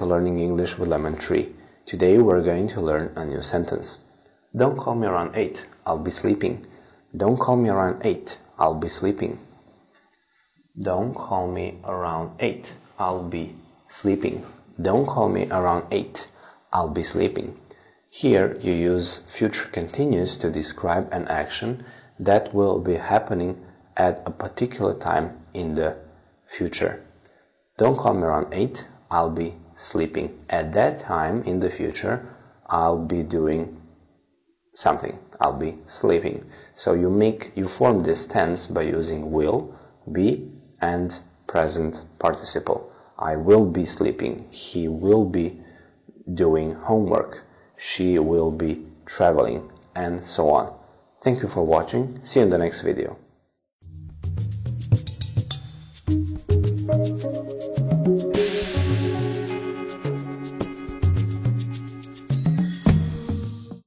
English with Lemon Tree. Today we're going to learn a new sentence. Don't call me around 8, I'll be sleeping. Don't call me around 8, I'll be sleeping. Don't call me around 8, I'll be sleeping. Don't call me around 8, I'll be sleeping. Here you use future continuous to describe an action that will be happening at a particular time in the future. Don't call me around 8, I'll be sleeping. At that time in the future, I'll be doing something. I'll be sleeping. So you make you form this tense by using will, be and present participle. I will be sleeping. He will be doing homework. She will be traveling and so on. Thank you for watching. See you in the next video.